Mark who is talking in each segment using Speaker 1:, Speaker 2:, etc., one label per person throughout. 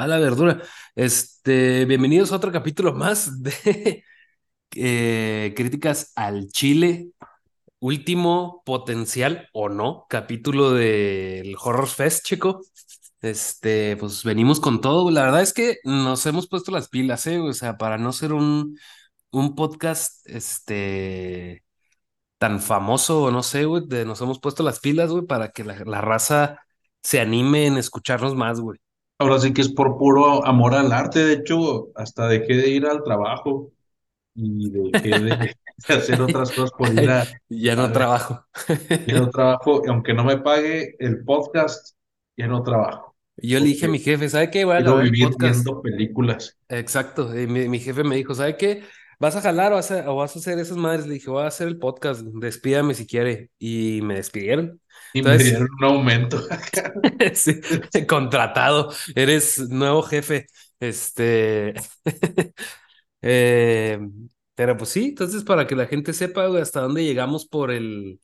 Speaker 1: A la verdura. Este, bienvenidos a otro capítulo más de eh, críticas al Chile. Último potencial o no capítulo del Horror Fest, chico. Este, pues venimos con todo. La verdad es que nos hemos puesto las pilas, ¿eh? O sea, para no ser un, un podcast, este, tan famoso, o no sé, güey, nos hemos puesto las pilas, güey, para que la, la raza se anime en escucharnos más, güey.
Speaker 2: Ahora sí que es por puro amor al arte. De hecho, hasta dejé de ir al trabajo y dejé de, de hacer otras cosas por ir a,
Speaker 1: Ya no trabajo.
Speaker 2: ya no trabajo, aunque no me pague el podcast, ya no trabajo,
Speaker 1: Yo le dije a mi jefe, ¿sabe qué? Voy a grabar
Speaker 2: vivir
Speaker 1: podcast.
Speaker 2: viendo películas
Speaker 1: Exacto. y mi, mi jefe me dijo, ¿sabe qué? ¿Vas a jalar o vas a, o vas a hacer esas madres? Le dije, voy a hacer el podcast, despídame si quiere. Y me despidieron.
Speaker 2: Y me
Speaker 1: Entonces,
Speaker 2: dieron un aumento.
Speaker 1: sí, contratado, eres nuevo jefe. Este, eh, pero pues sí, entonces para que la gente sepa, güey, hasta dónde llegamos por el,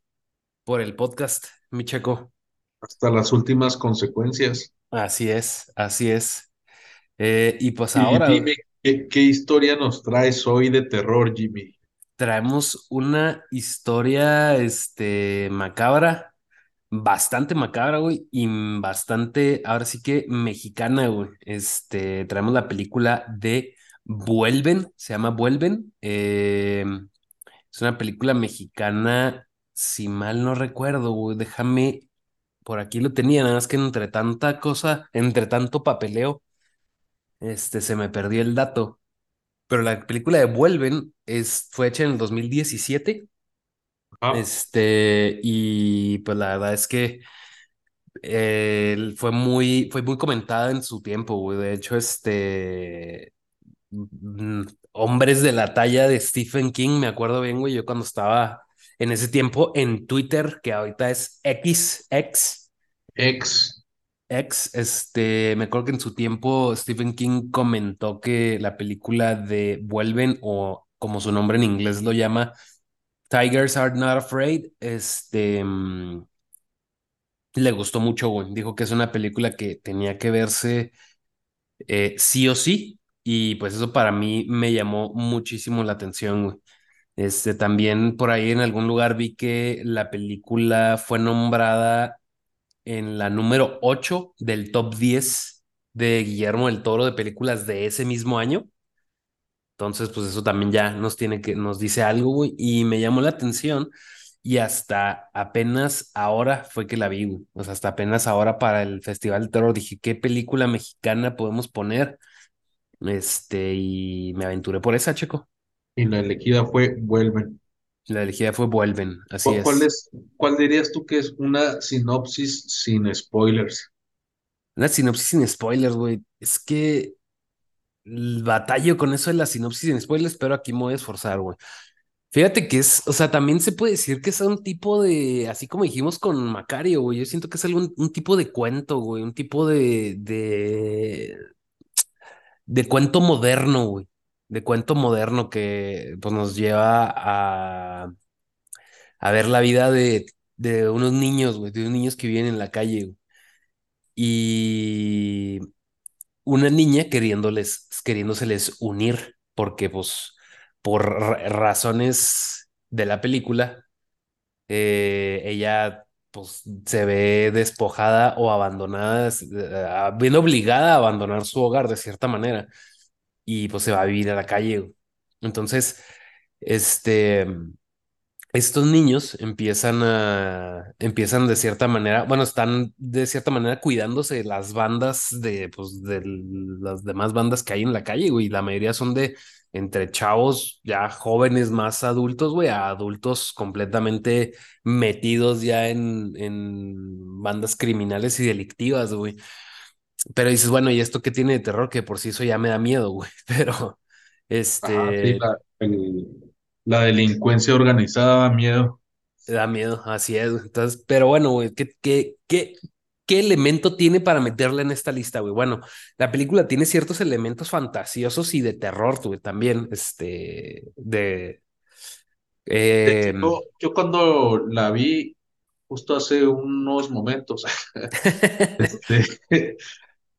Speaker 1: por el podcast, mi checo.
Speaker 2: Hasta las últimas consecuencias.
Speaker 1: Así es, así es. Eh, y pues
Speaker 2: Y
Speaker 1: ahora, güey,
Speaker 2: dime, ¿qué, qué historia nos traes hoy de terror, Jimmy?
Speaker 1: traemos una historia, este, macabra, bastante macabra, güey, y bastante, ahora sí que mexicana, güey. Este, traemos la película de Vuelven, se llama Vuelven. eh, es una película mexicana, si mal no recuerdo, güey, déjame, por aquí lo tenía, nada más que entre tanta cosa, entre tanto papeleo, este, se me perdió el dato. Pero la película de Vuelven es, fue hecha en el 2017. Este, y pues la verdad es que eh, fue muy, fue muy comentada en su tiempo, güey. De hecho, este, mm, hombres de la talla de Stephen King, me acuerdo bien, güey, yo cuando estaba en ese tiempo en Twitter, que ahorita es X, X,
Speaker 2: Ex,
Speaker 1: X, este, me acuerdo que en su tiempo Stephen King comentó que la película de Vuelven, o como su nombre en inglés lo llama, Tigers Are Not Afraid, este, mm, le gustó mucho, güey. Dijo que es una película que tenía que verse eh, sí o sí, y pues eso para mí me llamó muchísimo la atención, güey. Este, también por ahí en algún lugar vi que la película fue nombrada en la número 8 del top 10 de Guillermo del Toro de películas de ese mismo año. Entonces, pues eso también ya nos tiene que, nos dice algo, güey, y me llamó la atención y hasta apenas ahora fue que la vi, güey. O sea, hasta apenas ahora para el Festival de Terror dije, ¿qué película mexicana podemos poner? Este, y me aventuré por esa, Checo.
Speaker 2: y la elegida fue Vuelven.
Speaker 1: La elegida fue Vuelven, así
Speaker 2: ¿Cuál, cuál
Speaker 1: es.
Speaker 2: es, cuál dirías tú que es una sinopsis sin spoilers?
Speaker 1: Una sinopsis sin spoilers, güey. Es que batallo con eso de la sinopsis sin spoilers, pero aquí me voy a esforzar, güey. Fíjate que es, o sea, también se puede decir que es un tipo de, así como dijimos con Macario, güey, yo siento que es algún, un tipo de cuento, güey, un tipo de, de, de cuento moderno, güey, de cuento moderno que pues nos lleva a, a ver la vida de, de unos niños, güey, de unos niños que viven en la calle, güey, y una niña queriéndoles, queriéndoseles unir, porque pues por ra- razones de la película eh, ella pues se ve despojada o abandonada, eh, bien obligada a abandonar su hogar de cierta manera y pues se va a vivir a la calle. Entonces, este, estos niños empiezan a, empiezan de cierta manera, bueno, están de cierta manera cuidándose de las bandas de, pues, de las demás bandas que hay en la calle, güey. La mayoría son de entre chavos ya jóvenes más adultos, güey, a adultos completamente metidos ya en, en bandas criminales y delictivas, güey. Pero dices, bueno, ¿y esto qué tiene de terror? Que por sí eso ya me da miedo, güey. Pero,
Speaker 2: Ajá, sí,
Speaker 1: este,
Speaker 2: la, el- la delincuencia organizada da miedo.
Speaker 1: Da miedo, así es. Entonces, pero bueno, güey, ¿qué, qué, qué, qué elemento tiene para meterla en esta lista, güey? Bueno, la película tiene ciertos elementos fantasiosos y de terror, güey, también, este, de...
Speaker 2: Hecho,
Speaker 1: eh,
Speaker 2: yo, yo cuando la vi justo hace unos momentos, este,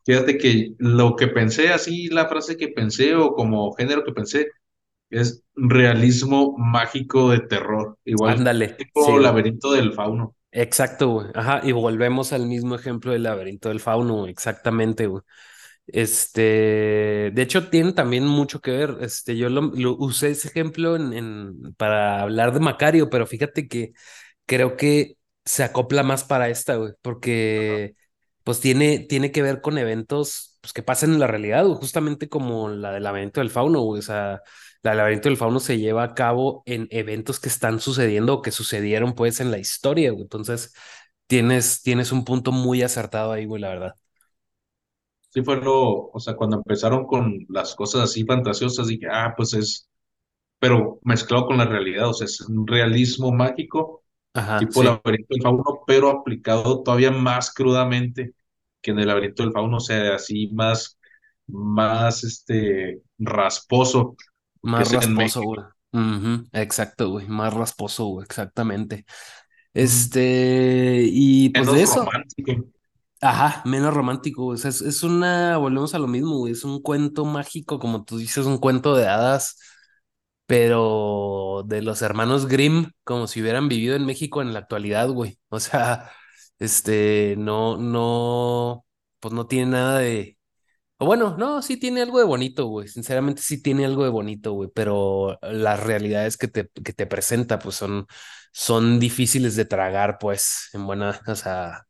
Speaker 2: Fíjate que lo que pensé, así la frase que pensé o como género que pensé, es realismo mágico de terror, igual
Speaker 1: Ándale,
Speaker 2: tipo laberinto del fauno.
Speaker 1: Exacto, güey. Ajá, y volvemos al mismo ejemplo del laberinto del fauno, güey. Exactamente, güey. Este, de hecho, tiene también mucho que ver. Este, yo lo, lo usé ese ejemplo en, en- para hablar de Macario, pero fíjate que creo que se acopla más para esta, güey, porque pues tiene, tiene que ver con eventos pues, que pasan en la realidad, güey, justamente como la del laberinto del fauno, güey. O sea, la laberinto del fauno se lleva a cabo en eventos que están sucediendo o que sucedieron, pues, en la historia, güey. Entonces, tienes, tienes un punto muy acertado ahí, güey, la verdad.
Speaker 2: Sí fue lo, o sea, cuando empezaron con las cosas así fantasiosas, dije, ah, pues es, pero mezclado con la realidad, o sea, es un realismo mágico,
Speaker 1: Ajá,
Speaker 2: tipo
Speaker 1: sí.
Speaker 2: laberinto del fauno, pero aplicado todavía más crudamente que en el laberinto del fauno, o sea, así más, más, este, rasposo,
Speaker 1: Más rasposo, güey. Exacto, güey. Más rasposo, güey. Exactamente. Este, y pues de eso,
Speaker 2: romántico.
Speaker 1: ajá, menos romántico. O sea, es, es una, volvemos a lo mismo, güey. Es un cuento mágico, como tú dices, un cuento de hadas, pero de los hermanos Grimm, como si hubieran vivido en México en la actualidad, güey. O sea, este, no, no, pues no tiene nada de o bueno, no, sí tiene algo de bonito, güey. Sinceramente sí tiene algo de bonito, güey. Pero las realidades que te, que te presenta, pues son, son difíciles de tragar, pues, en buena, o sea,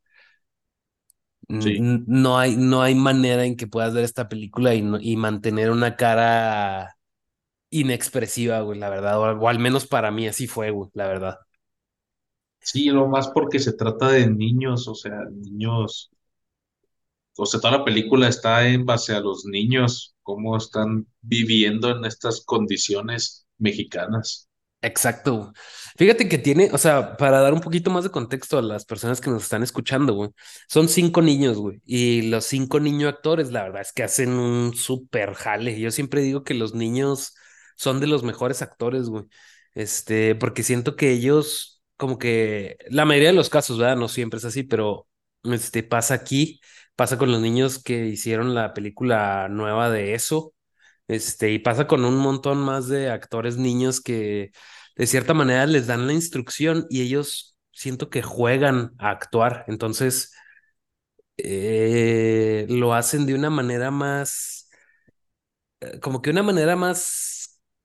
Speaker 2: Sí,
Speaker 1: no hay, no hay manera en que puedas ver esta película y, no- y mantener una cara inexpresiva, güey, la verdad. O, o al menos para mí así fue, güey, la verdad.
Speaker 2: sí, lo más porque se trata de niños, o sea, niños O sea, toda la película está en base a los niños, cómo están viviendo en estas condiciones mexicanas.
Speaker 1: Exacto. Fíjate que tiene, o sea, para dar un poquito más de contexto a las personas que nos están escuchando, güey, son cinco niños, güey, y los cinco niños actores, la verdad es que hacen un súper jale. Yo siempre digo que los niños son de los mejores actores, güey, este, porque siento que ellos, como que, la mayoría de los casos, ¿verdad? No siempre es así, pero, este, pasa aquí, pasa con los niños que hicieron la película nueva de eso. Este, y pasa con un montón más de actores niños que de cierta manera les dan la instrucción y ellos siento que juegan a actuar. Entonces, eh, lo hacen de una manera más, eh, como que una manera más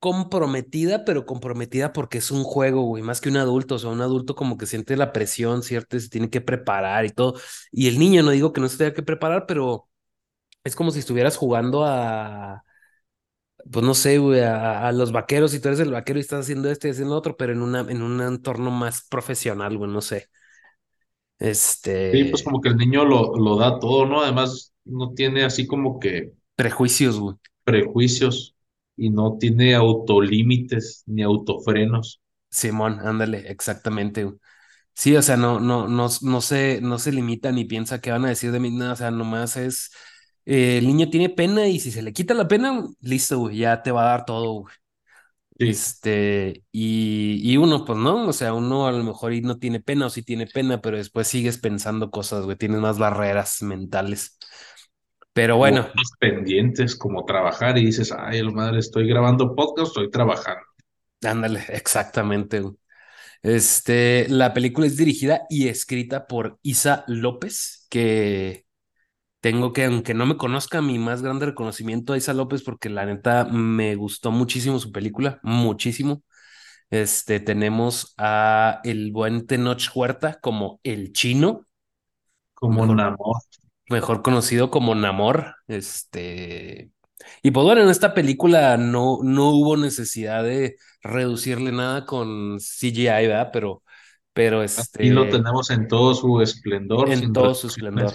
Speaker 1: comprometida, pero comprometida porque es un juego, güey, más que un adulto. O sea, un adulto como que siente la presión, ¿cierto? Se tiene que preparar y todo. Y el niño, no digo que no se tenga que preparar, pero es como si estuvieras jugando a pues no sé, güey, a, a los vaqueros y tú eres el vaquero y estás haciendo esto y haciendo otro, pero en una, en un entorno más profesional, güey, no sé.
Speaker 2: Sí, pues
Speaker 1: Este,
Speaker 2: como que el niño lo, lo da todo, ¿no? Además, no tiene así como que
Speaker 1: prejuicios, güey.
Speaker 2: prejuicios y no tiene autolímites ni autofrenos.
Speaker 1: Simón, ándale, exactamente. Sí, o sea, no, no, no, no se, no se limita ni piensa qué van a decir de mí, nada, o sea, nomás es, eh, el niño tiene pena y si se le quita la pena, listo, güey, ya te va a dar todo, güey.
Speaker 2: Sí,
Speaker 1: Este, y, y uno, pues no, o sea, uno a lo mejor no tiene pena o sí tiene pena, pero después sigues pensando cosas, güey, tienes más barreras mentales. Pero bueno,
Speaker 2: pendientes como trabajar y dices, ay, la madre, estoy grabando podcast, estoy trabajando.
Speaker 1: ándale, exactamente. Este, la película es dirigida y escrita por Isa López, que tengo que, aunque no me conozca, mi más grande reconocimiento a Isa López, porque la neta me gustó muchísimo su película, muchísimo. Este, tenemos a el buen Tenoch Huerta como el chino,
Speaker 2: Como Namor.
Speaker 1: Mejor conocido como Namor. Este, y pues bueno, en esta película no, no hubo necesidad de reducirle nada con CGI, ¿verdad? Pero, pero
Speaker 2: Aquí lo
Speaker 1: este,
Speaker 2: tenemos en todo su esplendor,
Speaker 1: en todo su esplendor.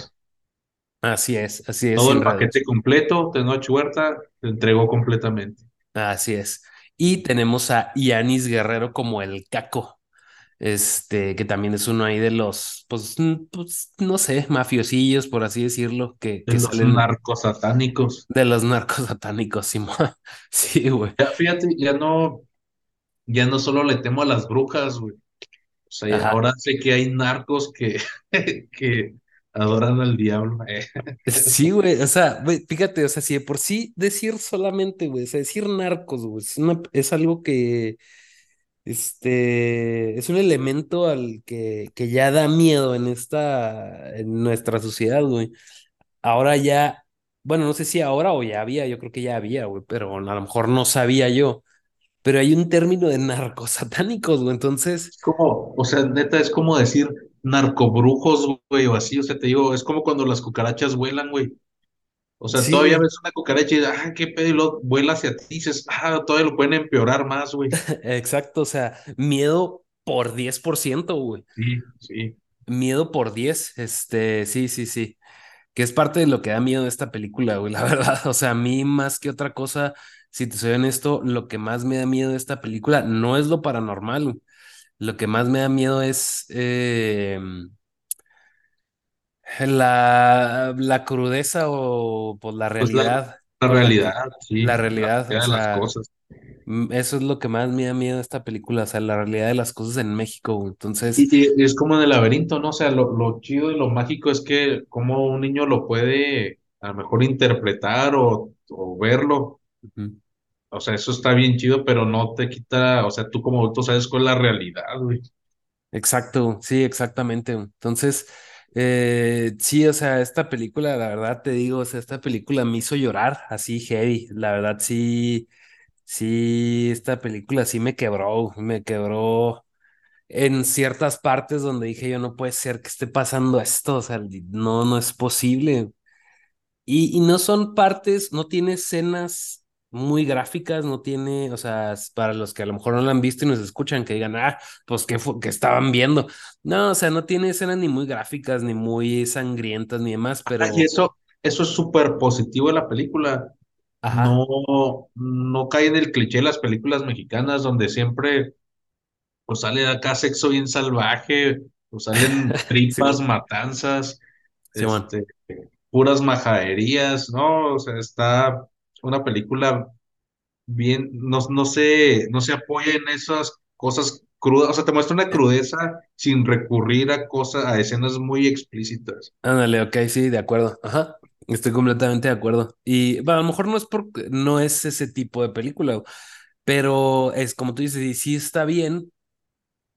Speaker 1: Así es, así es,
Speaker 2: Todo el paquete
Speaker 1: redes.
Speaker 2: completo, Tenoch Huerta, te entregó completamente.
Speaker 1: Así es. Y tenemos a Yanis Guerrero como el Caco. Este, que también es uno ahí de los, pues, pues, no sé, mafiosillos, por así decirlo, que,
Speaker 2: De
Speaker 1: que
Speaker 2: los
Speaker 1: salen
Speaker 2: narcos satánicos.
Speaker 1: de los narcos satánicos, Simón. Sí, güey.
Speaker 2: Ya, fíjate, ya no, ya no solo le temo a las brujas, güey. O sea,
Speaker 1: Ajá.
Speaker 2: ahora sé que hay narcos que, que adoran al diablo. eh.
Speaker 1: Sí, güey, o sea, güey, fíjate, o sea, si de por sí decir solamente, güey, o sea, decir narcos, güey, es, una- es algo que, este, es un elemento al que, que ya da miedo en esta, en nuestra sociedad, güey. Ahora ya, bueno, no sé si ahora o ya había, yo creo que ya había, güey, pero a lo mejor no sabía yo, pero hay un término de narcos satánicos, güey, entonces,
Speaker 2: Es como, o sea, neta, es como decir narcobrujos, güey, o así, o sea, te digo, es como cuando las cucarachas vuelan, güey. O sea,
Speaker 1: sí,
Speaker 2: todavía ves una cucaracha y dices, ah, qué pedo, y luego vuela hacia ti y dices, ah, todavía lo pueden empeorar más, güey.
Speaker 1: exacto, o sea, miedo por 10%, güey.
Speaker 2: Sí, sí.
Speaker 1: Miedo por 10, este, sí, sí, sí, que es parte de lo que da miedo de esta película, güey, la verdad, o sea, a mí más que otra cosa, si te soy honesto, lo que más me da miedo de esta película no es lo paranormal, güey. lo que más me da miedo es eh, la, la crudeza o pues la
Speaker 2: Pues la,
Speaker 1: realidad
Speaker 2: la realidad, sí,
Speaker 1: la
Speaker 2: la
Speaker 1: realidad, o
Speaker 2: realidad de las
Speaker 1: sea,
Speaker 2: cosas.
Speaker 1: mm, eso es lo que más me da miedo de esta película, o sea, la realidad de las cosas en México. Entonces,
Speaker 2: Y, y es como en el laberinto, ¿no? O sea, lo, lo chido y lo mágico es que como un niño lo puede a lo mejor interpretar o, o verlo. O sea, eso está bien chido, pero no te quita, o sea, tú como adulto sabes cuál es la realidad, güey.
Speaker 1: Exacto, sí, exactamente. Entonces, eh, sí, o sea, esta película, la verdad te digo, o sea, esta película me hizo llorar así heavy, la verdad sí, sí, esta película sí me quebró, me quebró en ciertas partes donde dije yo no puede ser que esté pasando esto, o sea, no, no es posible. Y, y no son partes, no tiene escenas muy gráficas, no tiene, o sea, para los que a lo mejor no la han visto y nos escuchan, que digan, ah, pues qué fue, que estaban viendo. No, o sea, no tiene escenas ni muy gráficas, ni muy sangrientas, ni demás,
Speaker 2: Ah, y
Speaker 1: pero,
Speaker 2: eso, eso es súper positivo de la película.
Speaker 1: ajá,
Speaker 2: No, no cae en el cliché de las películas mexicanas donde siempre pues sale acá sexo bien salvaje, pues salen tripas, matanzas, este, puras majaderías, ¿no? O sea, está una película bien, no, no se, no se apoya en esas cosas crudas, o sea, te muestra una crudeza sin recurrir a cosas, a escenas muy explícitas.
Speaker 1: Ándale, ok, sí, de acuerdo. Ajá. Estoy completamente de acuerdo. Y bueno, a lo mejor no es porque no es ese tipo de película, pero es como tú dices, y sí está bien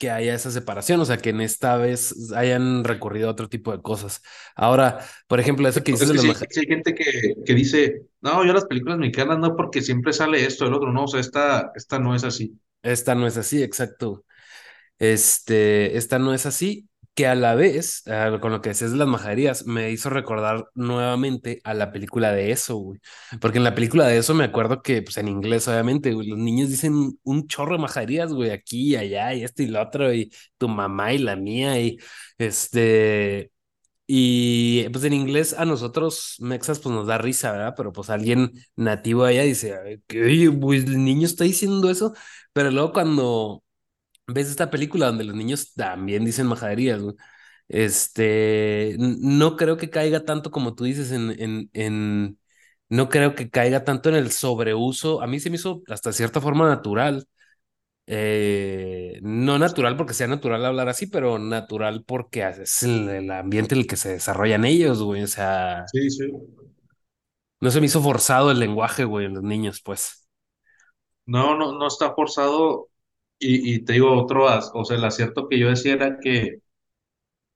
Speaker 1: que haya esa separación, o sea, que en esta vez hayan recurrido a otro tipo de cosas. Ahora, por ejemplo, eso que dices
Speaker 2: es que sí, sí hay gente que, que dice, no, yo las películas mexicanas no, porque siempre sale esto, el otro, no, o sea, esta, esta no es así.
Speaker 1: esta no es así, exacto. Este, esta no es así, que a la vez, ah, con lo que decías de las majaderías, me hizo recordar nuevamente a la película de eso, güey. Porque en la película de eso me acuerdo que, pues en inglés, obviamente, güey, los niños dicen un chorro de majaderías, güey, aquí y allá, y esto y lo otro, y tu mamá y la mía, y este. Y pues en inglés a nosotros, mexas, pues nos da risa, ¿verdad? Pero pues alguien nativo allá dice, "Ay, que, oye, pues el niño está diciendo eso, pero luego cuando ves esta película donde los niños también dicen majaderías, güey, este, no creo que caiga tanto como tú dices en, en, en, no creo que caiga tanto en el sobreuso. A mí se me hizo hasta cierta forma natural eh, no natural porque sea natural hablar así, pero natural porque es el, el ambiente en el que se desarrollan ellos, güey. O sea,
Speaker 2: Sí, sí.
Speaker 1: no se me hizo forzado el lenguaje, güey, en los niños, pues.
Speaker 2: No, no, no está forzado. Y, te digo otro, o sea, el acierto que yo decía era que,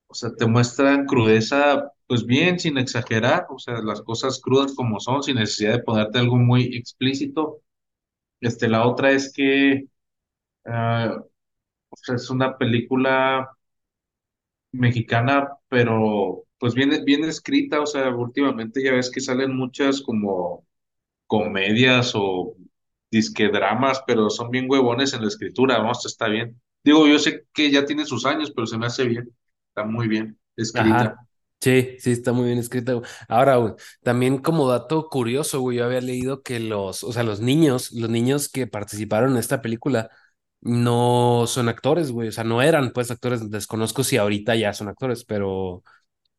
Speaker 2: o sea, te muestran crudeza, pues bien, sin exagerar, o sea, las cosas crudas como son, sin necesidad de ponerte algo muy explícito. Este, la otra es que, ah, o sea, es una película mexicana, pero pues bien, bien escrita, o sea, últimamente ya ves que salen muchas como comedias o disque dramas, pero son bien huevones en la escritura. Esto está bien. Digo, yo sé que ya tiene sus años, pero se me hace bien. Está muy bien escrita.
Speaker 1: Sí, sí, está muy bien escrita. Ahora, güey, también como dato curioso, güey, yo había leído que los, o sea, los niños, los niños que participaron en esta película no son actores, güey, o sea, no eran pues actores, desconozco si ahorita ya son actores, pero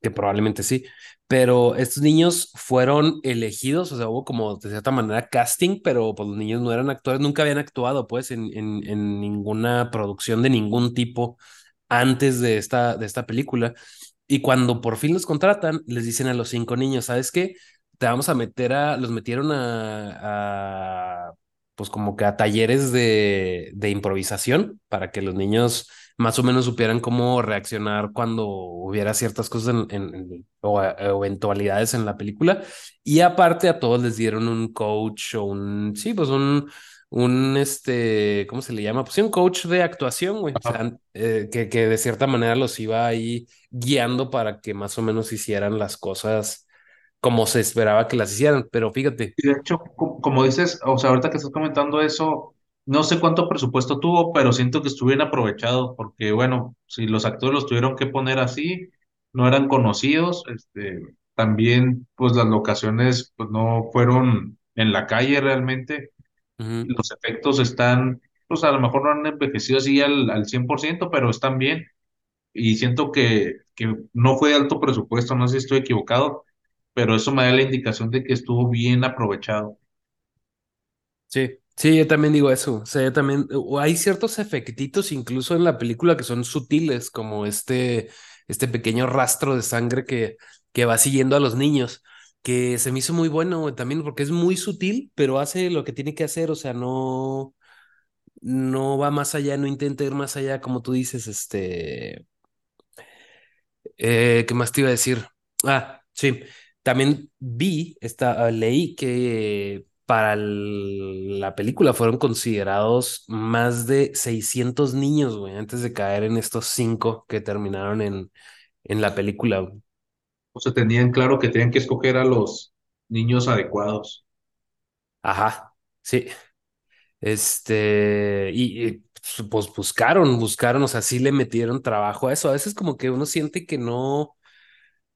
Speaker 1: que probablemente sí, pero estos niños fueron elegidos, o sea, hubo como de cierta manera casting, pero pues los niños no eran actores, nunca habían actuado pues en, en, ninguna producción de ningún tipo antes de esta, de esta película. Y cuando por fin los contratan, les dicen a los cinco niños, ¿sabes qué? Te vamos a meter a, los metieron a, a pues como que a talleres de, de improvisación para que los niños más o menos supieran cómo reaccionar cuando hubiera ciertas cosas en, en- en- o, o eventualidades en la película. Y aparte a todos les dieron un coach o un, sí, pues un, un, este, ¿cómo se le llama? Pues sí, un coach de actuación, güey. O sea, eh, que, que de cierta manera los iba ahí guiando para que más o menos hicieran las cosas como se esperaba que las hicieran. Pero fíjate,
Speaker 2: de hecho, co- como dices, o sea, ahorita que estás comentando eso, no sé cuánto presupuesto tuvo, pero siento que estuvo bien aprovechado, porque bueno, si los actores los tuvieron que poner así, no eran conocidos, este, también pues las locaciones pues no fueron en la calle realmente, los efectos están, pues a lo mejor no han envejecido así al, al 100%, pero están bien, y siento que, que no fue de alto presupuesto, no sé si estoy equivocado, pero eso me da la indicación de que estuvo bien aprovechado.
Speaker 1: sí, sí, yo también digo eso. O sea, yo también, hay ciertos efectitos incluso en la película que son sutiles, como este, este pequeño rastro de sangre que, que va siguiendo a los niños. que se me hizo muy bueno también porque es muy sutil, pero hace lo que tiene que hacer, o sea, no, no va más allá, no intenta ir más allá, como tú dices, este, eh, ¿qué más te iba a decir? Ah, sí, también vi, esta, leí que para el- la película fueron considerados más de 600 niños, güey, antes de caer en estos cinco que terminaron en, en la película. güey.
Speaker 2: O sea, tenían claro que tenían que escoger a los niños adecuados.
Speaker 1: Ajá, sí. Este, y, y, pues buscaron, buscaron, o sea, sí le metieron trabajo a eso. A veces como que uno siente que no,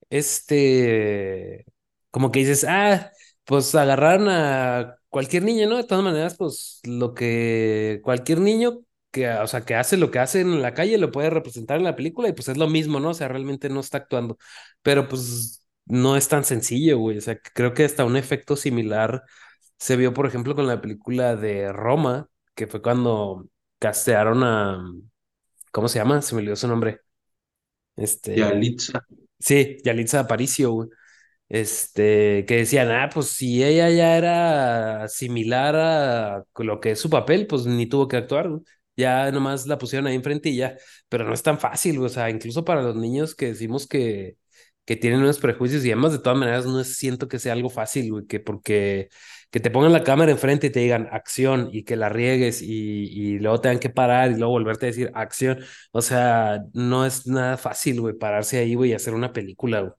Speaker 1: este, como que dices, ah, pues agarraron a cualquier niño, ¿no? De todas maneras, pues lo que cualquier niño que, o sea, que hace lo que hace en la calle lo puede representar en la película y pues es lo mismo, ¿no? O sea, realmente no está actuando, pero pues no es tan sencillo, güey. O sea, creo que hasta un efecto similar se vio, por ejemplo, con la película de Roma, que fue cuando castearon a, ¿cómo se llama? Se me olvidó su nombre. Este,
Speaker 2: Yalitza,
Speaker 1: sí, Yalitza Aparicio, güey. Este, que decían, ah, pues si ella ya era similar a lo que es su papel, pues ni tuvo que actuar, güey. Ya nomás la pusieron ahí enfrente y ya. Pero no es tan fácil. O sea, incluso para los niños que decimos que, que tienen unos prejuicios y demás, de todas maneras, no siento que sea algo fácil, güey, que porque que te pongan la cámara enfrente y te digan acción y que la riegues y, y luego tengan que parar y luego volverte a decir acción. O sea, no es nada fácil, güey, pararse ahí, güey, y hacer una película, güey.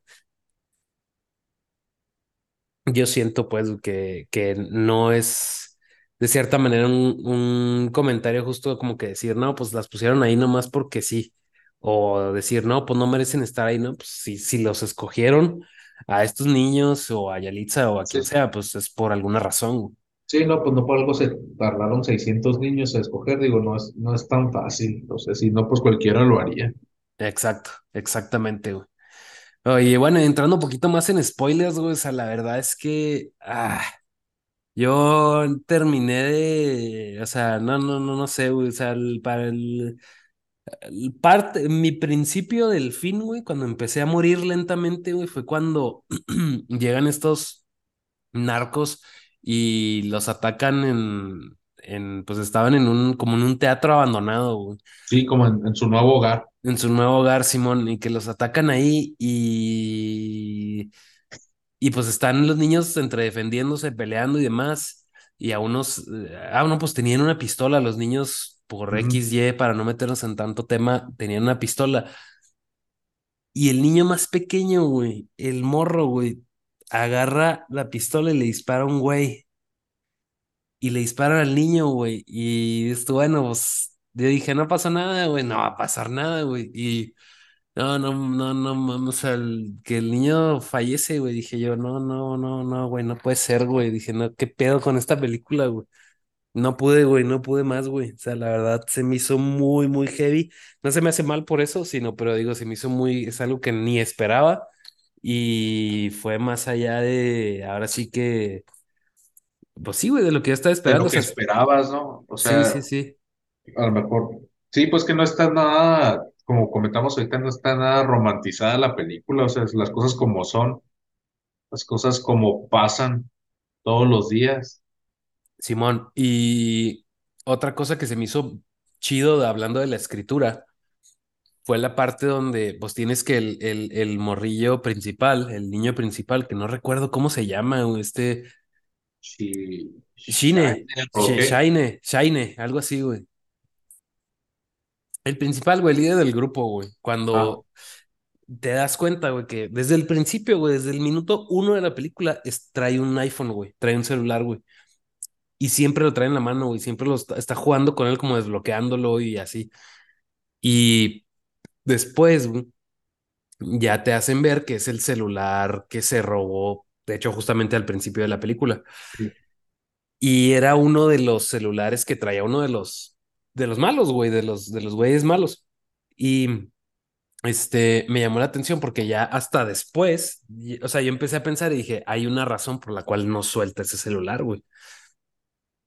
Speaker 1: Yo siento pues que, que no es de cierta manera un, un comentario justo como que decir, no, pues las pusieron ahí nomás porque sí, o decir, no, pues no merecen estar ahí, ¿no? Pues si, si los escogieron a estos niños o a Yalitza o a
Speaker 2: sí,
Speaker 1: quien sea, pues es por alguna razón.
Speaker 2: sí, no, pues no por algo se tardaron 600 niños a escoger, digo, no es, no es tan fácil, o sea, si no, pues cualquiera lo haría.
Speaker 1: Exacto, exactamente, güey. Oye, bueno, entrando un poquito más en spoilers, güey, o sea, la verdad es que, ah, yo terminé de, o sea, no, no, no, no sé, güey, o sea, el- para el El parte, mi principio del fin, güey, cuando empecé a morir lentamente, güey, fue cuando llegan estos narcos y los atacan en, en, pues estaban en un, como en un teatro abandonado, güey,
Speaker 2: Sí, como en, en su nuevo hogar.
Speaker 1: en su nuevo hogar, Simón, y que los atacan ahí y, y pues están los niños entre defendiéndose, peleando y demás, y a unos, ah, no, pues tenían una pistola, los niños por
Speaker 2: Ujú.
Speaker 1: X Y para no meternos en tanto tema, tenían una pistola. Y el niño más pequeño, güey, el morro, güey, agarra la pistola y le dispara a un güey. Y le disparan al niño, güey. Y esto, bueno, pues yo dije, no pasa nada, güey, no va a pasar nada, güey. Y no, no, no, no, vamos al que el niño fallece, güey. Dije yo, no, no, no, no, güey, no puede ser, güey. Dije, no, ¿qué pedo con esta película, güey? No pude, güey, no pude más, güey. O sea, la verdad se me hizo muy, muy heavy. No se me hace mal por eso, sino, pero digo, se me hizo muy, es algo que ni esperaba. Y fue más allá de, ahora sí que, pues sí, güey, de lo que yo estaba
Speaker 2: De
Speaker 1: esperando.
Speaker 2: lo
Speaker 1: O
Speaker 2: que
Speaker 1: sea,
Speaker 2: esperabas, ¿no? O
Speaker 1: sí,
Speaker 2: sea,
Speaker 1: sí, sí.
Speaker 2: a lo mejor, sí, pues que no está nada como comentamos ahorita, no está nada romantizada la película, o sea, las cosas como son, las cosas como pasan todos los días.
Speaker 1: Simón, y otra cosa que se me hizo chido de- hablando de la escritura fue la parte donde pues tienes que el, el, el morrillo principal, el niño principal, que no recuerdo cómo se llama, este Shine. Shine, Shine, algo así, güey. El principal, güey, el líder del grupo, güey.
Speaker 2: Ah,
Speaker 1: Cuando te das cuenta, güey, que desde el principio, güey, desde el minuto uno de la película, es- trae un iPhone, güey, trae un celular, güey. Y siempre lo trae en la mano, güey, siempre lo está, está jugando con él como desbloqueándolo y así. Y después, güey, ya te hacen ver que es el celular que se robó, de hecho, justamente al principio de la película.
Speaker 2: sí,
Speaker 1: Y era uno de los celulares que traía uno de los, de los malos, güey, de los, de los güeyes malos. Y este, me llamó la atención porque ya hasta después, o sea, yo empecé a pensar y dije, hay una razón por la cual no suelta ese celular, güey.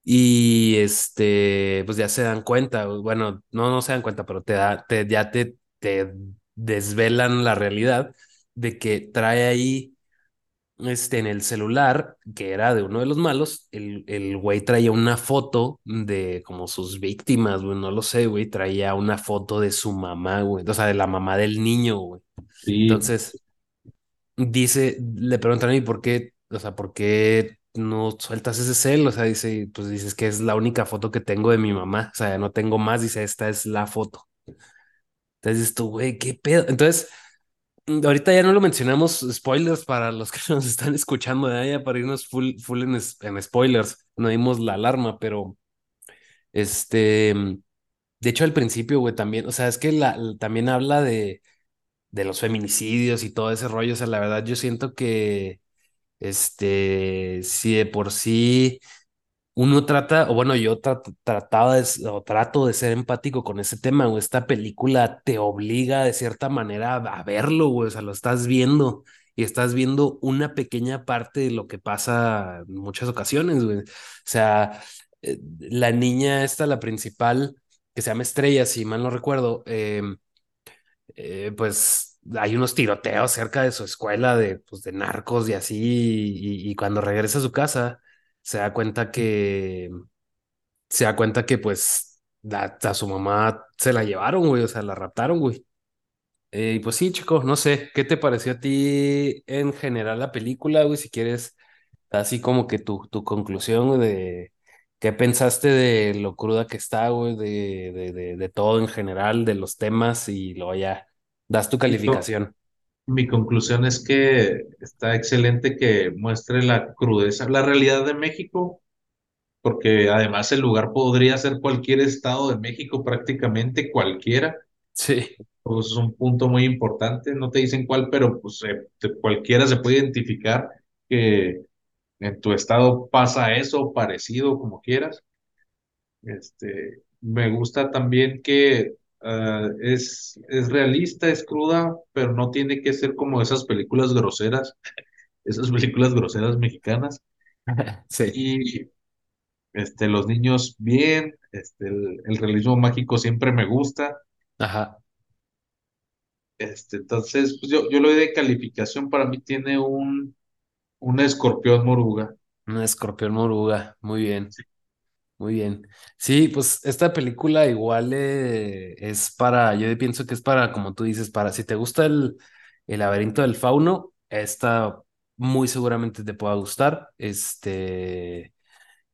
Speaker 1: Y este, pues ya se dan cuenta, bueno, no, no se dan cuenta, pero te da, te, ya te, te desvelan la realidad de que trae ahí, este, en el celular, que era de uno de los malos, el, el güey traía una foto de como sus víctimas, güey, no lo sé, güey, traía una foto de su mamá, güey, o sea, de la mamá del niño, güey.
Speaker 2: sí,
Speaker 1: Entonces, dice, le preguntan a mí por qué, o sea, por qué no sueltas ese cel, o sea, dice, pues dices que es la única foto que tengo de mi mamá, o sea, no tengo más, dice, esta es la foto. Entonces tú, güey, qué pedo. Entonces, ahorita ya no lo mencionamos, spoilers para los que nos están escuchando, ¿eh? ya para irnos full, full en, en spoilers, no dimos la alarma, pero este, de hecho al principio, güey, también, o sea, es que la, también habla de, de los feminicidios y todo ese rollo, o sea, la verdad yo siento que Este, si de por sí uno trata, o bueno, yo tra- trataba de, o trato de ser empático con ese tema, o esta película te obliga de cierta manera a, verlo, güey, o sea, lo estás viendo y estás viendo una pequeña parte de lo que pasa en muchas ocasiones, güey. O sea, eh, la niña esta, la principal, que se llama Estrella, si mal no recuerdo, em, eh, pues hay unos tiroteos cerca de su escuela de, pues, de narcos y así, y cuando regresa a su casa, se da cuenta que, se da cuenta que pues la- a su mamá se la llevaron, güey, o sea, la raptaron, güey. Eh, y pues sí, chico, no sé, ¿qué te pareció a ti en general la película, güey? Si quieres, así como que tu, tu conclusión de qué pensaste de lo cruda que está, güey, de, de, de, de todo en general, de los temas, y luego ya das tu calificación.
Speaker 2: Mi conclusión es que está excelente que muestre la crudeza, la realidad de México, porque además el lugar podría ser cualquier estado de México, prácticamente cualquiera.
Speaker 1: Sí,
Speaker 2: Pues es un punto muy importante, no te dicen cuál, pero pues eh, cualquiera se puede identificar que en tu estado pasa eso, parecido, como quieras. Este, me gusta también que ah, es, es realista, es cruda, pero no tiene que ser como esas películas groseras, esas películas groseras mexicanas.
Speaker 1: sí,
Speaker 2: Y este, los niños bien, este, el, el realismo mágico siempre me gusta.
Speaker 1: ajá,
Speaker 2: Este, entonces, pues yo, yo lo doy de calificación, para mí tiene un, un escorpión moruga.
Speaker 1: una escorpión moruga, muy bien, muy bien. Sí, pues esta película igual eh, es para, yo pienso que es para, como tú dices, para, si te gusta el, el laberinto del fauno, esta muy seguramente te pueda gustar. Este,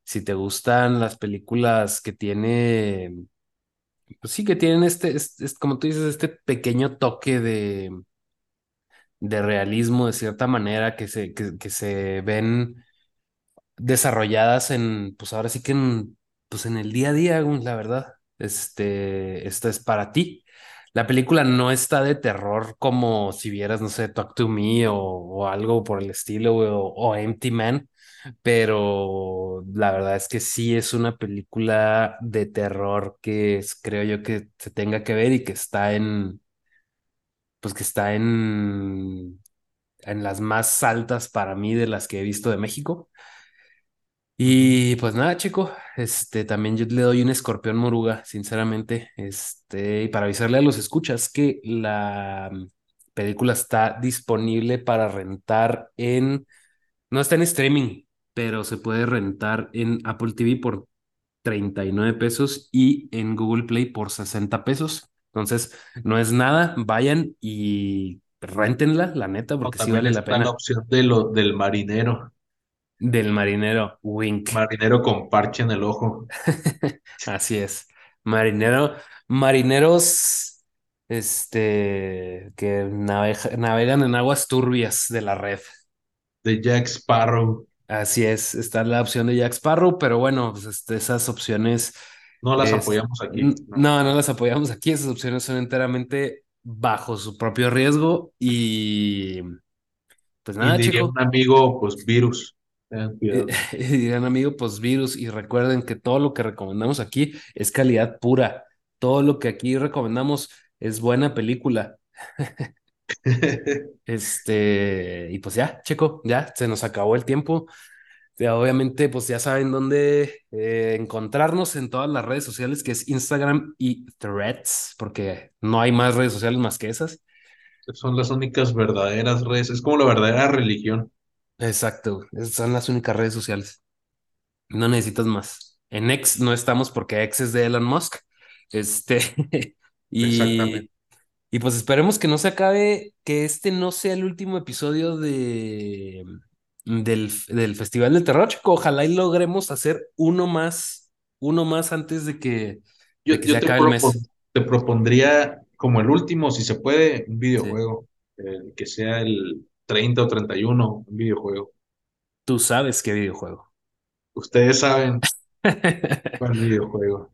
Speaker 1: si te gustan las películas que tiene, pues sí, que tienen este, es, es como tú dices, este pequeño toque de, de realismo de cierta manera que se, que, que se ven desarrolladas en, pues ahora sí que en, pues en el día a día, la verdad. Este, esta es para ti. La película no está de terror como si vieras, no sé, Talk to Me o, algo por el estilo, o, o Empty Man, pero la verdad es que sí es una película de terror que es- creo yo que se tenga que ver y que está en, pues que está en, en las más altas para mí de las que he visto de México. Y pues nada, chico, este también yo le doy un escorpión moruga, sinceramente, este, y para avisarle a los escuchas que la mm, película está disponible para rentar en, no está en streaming, pero se puede rentar en Apple TV por 39 pesos y en Google Play por 60 pesos. Entonces, no es nada, vayan y rentenla, la neta, porque sí vale la
Speaker 2: está la
Speaker 1: pena.
Speaker 2: opción de lo, del marinero.
Speaker 1: Del marinero, wink.
Speaker 2: Marinero con parche en el ojo.
Speaker 1: Así es. Marinero, marineros, este, que navega- navegan en aguas turbias de la red.
Speaker 2: De Jack Sparrow.
Speaker 1: Así es, está la opción de Jack Sparrow, pero bueno, pues este, esas opciones,
Speaker 2: No las
Speaker 1: es,
Speaker 2: apoyamos aquí. No.
Speaker 1: no, no las apoyamos aquí, esas opciones son enteramente bajo su propio riesgo y pues
Speaker 2: Y
Speaker 1: nada,
Speaker 2: diría
Speaker 1: chico,
Speaker 2: un amigo, pues virus. Tengan
Speaker 1: y dirán amigo, pues virus y recuerden que todo lo que recomendamos aquí es calidad pura, todo lo que aquí recomendamos es buena película. Este, y pues ya, chico, ya se nos acabó el tiempo. Ya, obviamente, pues ya saben dónde eh, encontrarnos en todas las redes sociales, que es Instagram y Threads, porque no hay más redes sociales más que esas.
Speaker 2: Son las únicas verdaderas redes. Es como la verdadera religión.
Speaker 1: Exacto, esas son las únicas redes sociales. No necesitas más. En X no estamos porque X es de Elon Musk. Este, y, y pues esperemos que no se acabe, que este no sea el último episodio de, del, del Festival del Terror, chico. Ojalá y logremos hacer uno más, uno más antes de que,
Speaker 2: Yo,
Speaker 1: de que se
Speaker 2: te,
Speaker 1: acabe el mes.
Speaker 2: te propondría como el último, si se puede, un
Speaker 1: Sí.
Speaker 2: videojuego. eh, que sea el 30 o 31, un videojuego.
Speaker 1: Tú sabes qué videojuego.
Speaker 2: Ustedes saben cuál videojuego.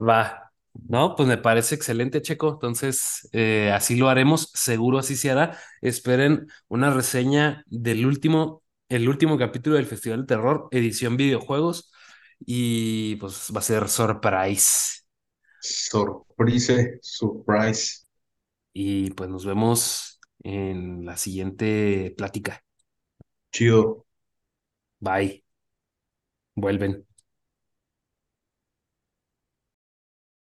Speaker 1: Va. No, pues me parece excelente, Checo. Entonces, eh, así lo haremos, seguro así se hará. Esperen una reseña del último, el último capítulo del Festival de Terror, edición videojuegos, y pues va a ser surprise.
Speaker 2: Surprise, surprise.
Speaker 1: Y pues nos vemos en la siguiente plática.
Speaker 2: Chido.
Speaker 1: Bye. Vuelven.